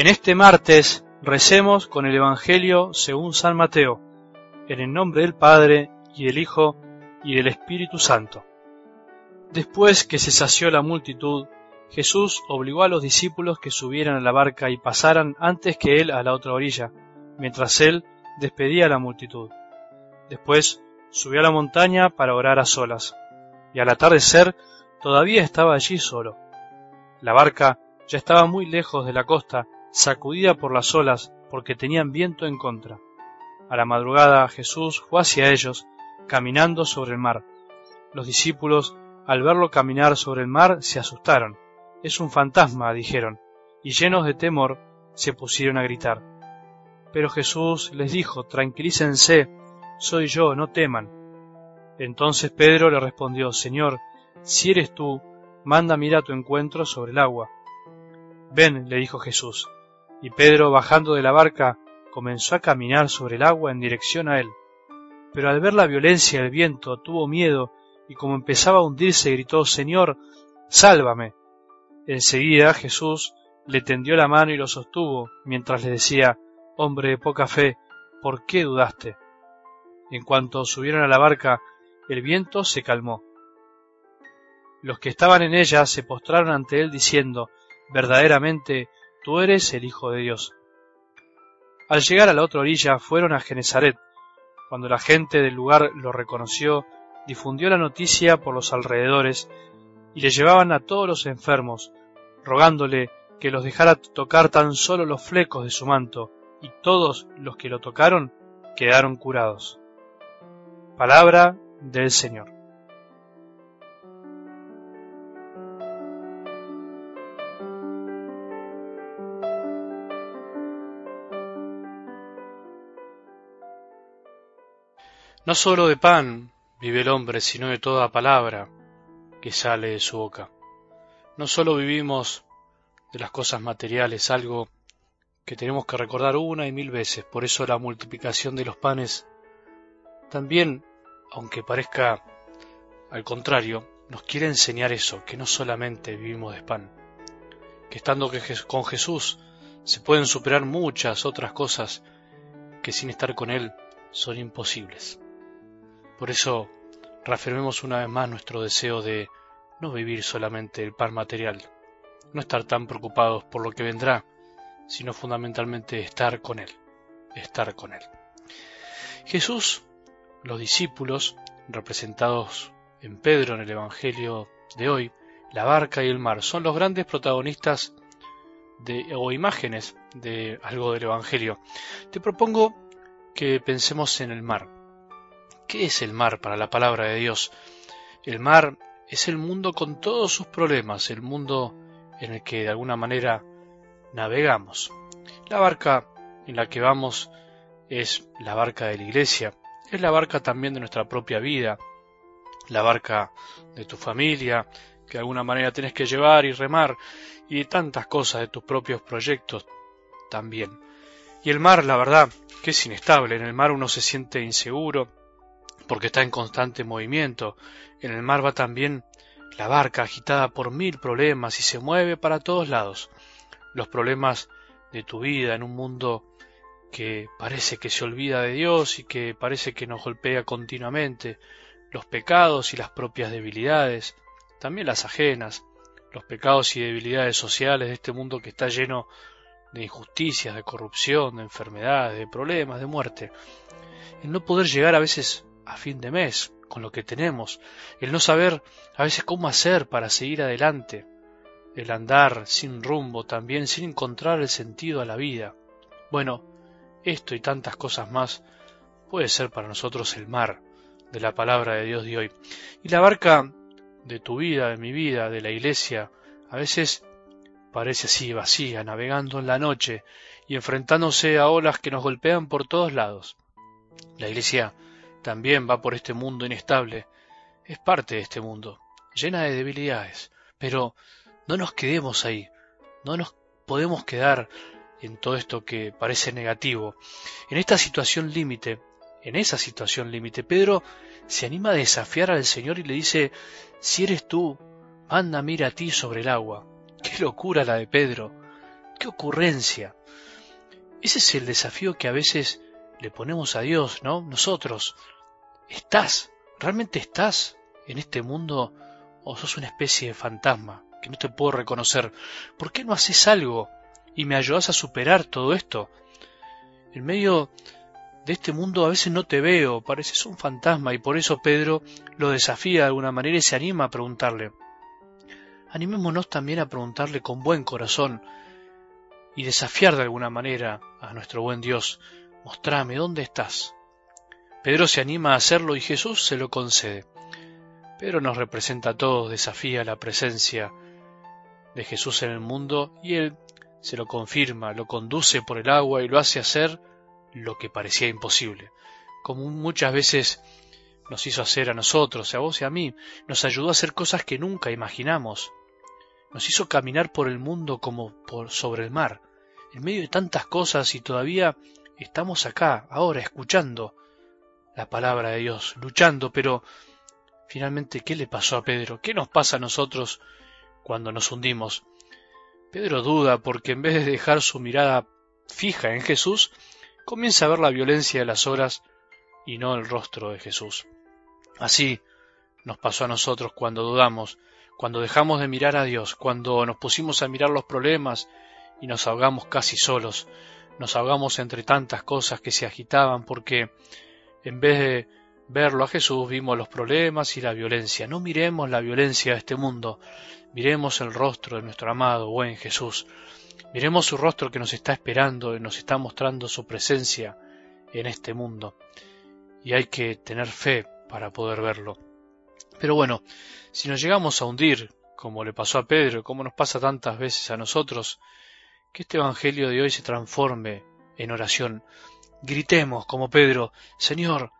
En este martes recemos con el Evangelio según San Mateo, en el nombre del Padre y del Hijo y del Espíritu Santo. Después que se sació la multitud, Jesús obligó a los discípulos que subieran a la barca y pasaran antes que él a la otra orilla, mientras él despedía a la multitud. Después subió a la montaña para orar a solas, y al atardecer todavía estaba allí solo. La barca ya estaba muy lejos de la costa, sacudida por las olas, porque tenían viento en contra. A la madrugada Jesús fue hacia ellos, caminando sobre el mar. Los discípulos, al verlo caminar sobre el mar, se asustaron. Es un fantasma, dijeron, y llenos de temor, se pusieron a gritar. Pero Jesús les dijo, tranquilícense, soy yo, no teman. Entonces Pedro le respondió, Señor, si eres tú, manda ir a tu encuentro sobre el agua. Ven, le dijo Jesús. Y Pedro, bajando de la barca, comenzó a caminar sobre el agua en dirección a él. Pero al ver la violencia del viento tuvo miedo y como empezaba a hundirse gritó Señor, sálvame. Enseguida Jesús le tendió la mano y lo sostuvo, mientras le decía Hombre de poca fe, ¿por qué dudaste? En cuanto subieron a la barca, el viento se calmó. Los que estaban en ella se postraron ante él diciendo Verdaderamente tú eres el Hijo de Dios. Al llegar a la otra orilla fueron a Genezaret. Cuando la gente del lugar lo reconoció, difundió la noticia por los alrededores y le llevaban a todos los enfermos, rogándole que los dejara tocar tan solo los flecos de su manto, y todos los que lo tocaron quedaron curados. Palabra del Señor. No sólo de pan vive el hombre, sino de toda palabra que sale de su boca. No sólo vivimos de las cosas materiales, algo que tenemos que recordar una y mil veces, por eso la multiplicación de los panes también, aunque parezca al contrario, nos quiere enseñar eso, que no solamente vivimos de pan, que estando con Jesús se pueden superar muchas otras cosas que sin estar con Él son imposibles. Por eso reafirmemos una vez más nuestro deseo de no vivir solamente el pan material, no estar tan preocupados por lo que vendrá, sino fundamentalmente estar con Él, estar con Él. Jesús, los discípulos, representados en Pedro en el Evangelio de hoy, la barca y el mar, son los grandes protagonistas de, o imágenes de algo del Evangelio. Te propongo que pensemos en el mar. ¿Qué es el mar para la palabra de Dios? El mar es el mundo con todos sus problemas, el mundo en el que de alguna manera navegamos. La barca en la que vamos es la barca de la iglesia, es la barca también de nuestra propia vida, la barca de tu familia, que de alguna manera tienes que llevar y remar, y tantas cosas de tus propios proyectos también. Y el mar, la verdad, que es inestable, en el mar uno se siente inseguro, porque está en constante movimiento. En el mar va también la barca agitada por mil problemas y se mueve para todos lados. Los problemas de tu vida en un mundo que parece que se olvida de Dios y que parece que nos golpea continuamente, los pecados y las propias debilidades, también las ajenas, los pecados y debilidades sociales de este mundo que está lleno de injusticias, de corrupción, de enfermedades, de problemas, de muerte. El no poder llegar a veces a fin de mes, con lo que tenemos, el no saber a veces cómo hacer para seguir adelante, el andar sin rumbo también, sin encontrar el sentido a la vida. Bueno, esto y tantas cosas más puede ser para nosotros el mar de la palabra de Dios de hoy. Y la barca de tu vida, de mi vida, de la iglesia, a veces parece así vacía, navegando en la noche y enfrentándose a olas que nos golpean por todos lados. La iglesia también va por este mundo inestable, es parte de este mundo, llena de debilidades, pero no nos quedemos ahí, no nos podemos quedar en todo esto que parece negativo. En esta situación límite, en esa situación límite, Pedro se anima a desafiar al Señor y le dice, si eres tú, manda mira a ti sobre el agua. Qué locura la de Pedro, qué ocurrencia. Ese es el desafío que a veces le ponemos a Dios, ¿no? Nosotros. ¿Estás? ¿Realmente estás en este mundo o sos una especie de fantasma que no te puedo reconocer? ¿Por qué no haces algo y me ayudas a superar todo esto? En medio de este mundo a veces no te veo, pareces un fantasma y por eso Pedro lo desafía de alguna manera y se anima a preguntarle. Animémonos también a preguntarle con buen corazón y desafiar de alguna manera a nuestro buen Dios, mostrame dónde estás. Pedro se anima a hacerlo y Jesús se lo concede. Pedro nos representa a todos, desafía la presencia de Jesús en el mundo y él se lo confirma, lo conduce por el agua y lo hace hacer lo que parecía imposible, como muchas veces nos hizo hacer a nosotros, a vos y a mí, nos ayudó a hacer cosas que nunca imaginamos, nos hizo caminar por el mundo como por sobre el mar, en medio de tantas cosas y todavía estamos acá, ahora, escuchando la palabra de Dios, luchando, pero finalmente, ¿qué le pasó a Pedro? ¿Qué nos pasa a nosotros cuando nos hundimos? Pedro duda porque en vez de dejar su mirada fija en Jesús, comienza a ver la violencia de las horas y no el rostro de Jesús. Así nos pasó a nosotros cuando dudamos, cuando dejamos de mirar a Dios, cuando nos pusimos a mirar los problemas y nos ahogamos casi solos, nos ahogamos entre tantas cosas que se agitaban porque en vez de verlo a Jesús vimos los problemas y la violencia. No miremos la violencia de este mundo, miremos el rostro de nuestro amado buen Jesús. Miremos su rostro que nos está esperando y nos está mostrando su presencia en este mundo. Y hay que tener fe para poder verlo. Pero bueno, si nos llegamos a hundir, como le pasó a Pedro, como nos pasa tantas veces a nosotros, que este Evangelio de hoy se transforme en oración. Gritemos como Pedro, Señor,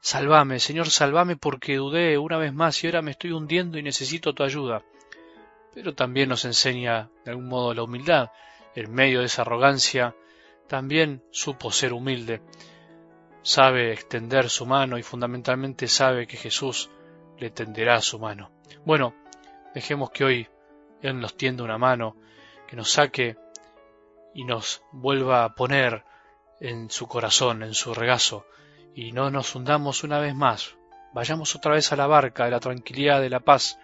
salvame, Señor, salvame porque dudé una vez más y ahora me estoy hundiendo y necesito tu ayuda. Pero también nos enseña de algún modo la humildad, en medio de esa arrogancia, también supo ser humilde. Sabe extender su mano y fundamentalmente sabe que Jesús le tenderá su mano. Bueno, dejemos que hoy Él nos tienda una mano, que nos saque y nos vuelva a poner en su corazón, en su regazo, y no nos hundamos una vez más. Vayamos otra vez a la barca de la tranquilidad, de la paz,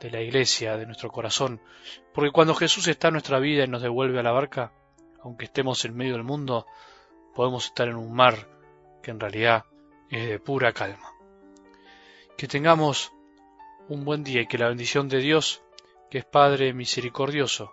de la iglesia, de nuestro corazón, porque cuando Jesús está en nuestra vida y nos devuelve a la barca, aunque estemos en medio del mundo, podemos estar en un mar que en realidad es de pura calma. Que tengamos un buen día y que la bendición de Dios, que es Padre misericordioso,